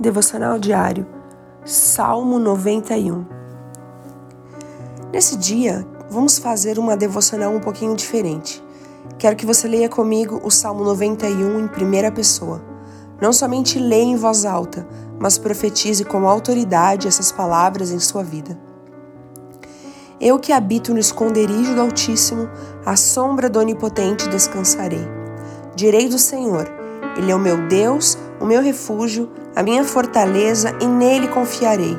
Devocional diário, Salmo 91. Nesse dia, vamos fazer uma devocional um pouquinho diferente. Quero que você leia comigo o Salmo 91 em primeira pessoa. Não somente leia em voz alta, mas profetize com autoridade essas palavras em sua vida. Eu que habito no esconderijo do Altíssimo, à sombra do Onipotente descansarei. Direi do Senhor, Ele é o meu Deus, o meu refúgio, a minha fortaleza, e nele confiarei.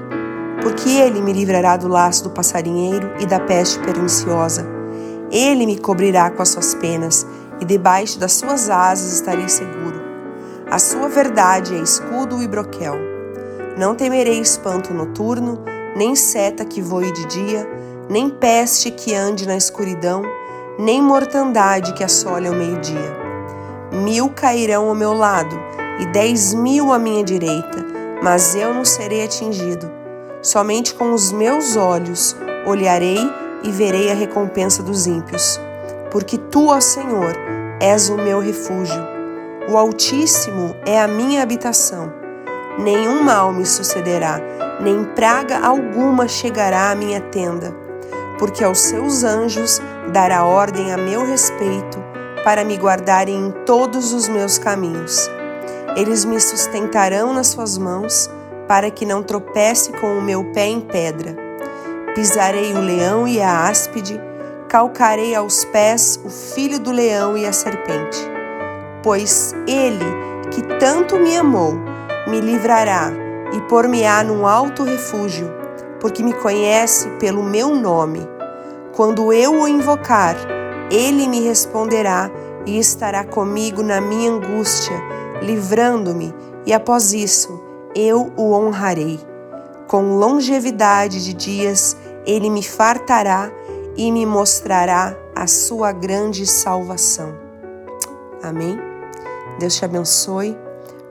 Porque ele me livrará do laço do passarinheiro e da peste perniciosa. Ele me cobrirá com as suas penas, e debaixo das suas asas estarei seguro. A sua verdade é escudo e broquel. Não temerei espanto noturno, nem seta que voe de dia, nem peste que ande na escuridão, nem mortandade que assole ao meio-dia. Mil cairão ao meu lado e dez mil à minha direita, mas eu não serei atingido. Somente com os meus olhos olharei e verei a recompensa dos ímpios. Porque tu, ó Senhor, és o meu refúgio. O Altíssimo é a minha habitação. Nenhum mal me sucederá, nem praga alguma chegará à minha tenda, porque aos seus anjos dará ordem a meu respeito para me guardarem em todos os meus caminhos. Eles me sustentarão nas suas mãos, para que não tropece com o meu pé em pedra. Pisarei o leão e a áspide, calcarei aos pés o filho do leão e a serpente. Pois ele, que tanto me amou, me livrará e pôr-me-á num alto refúgio, porque me conhece pelo meu nome. Quando eu o invocar, ele me responderá e estará comigo na minha angústia livrando-me, e após isso eu o honrarei. Com longevidade de dias ele me fartará e me mostrará a sua grande salvação. Amém? Deus te abençoe.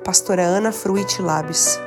Pastora Ana Fruit Labes.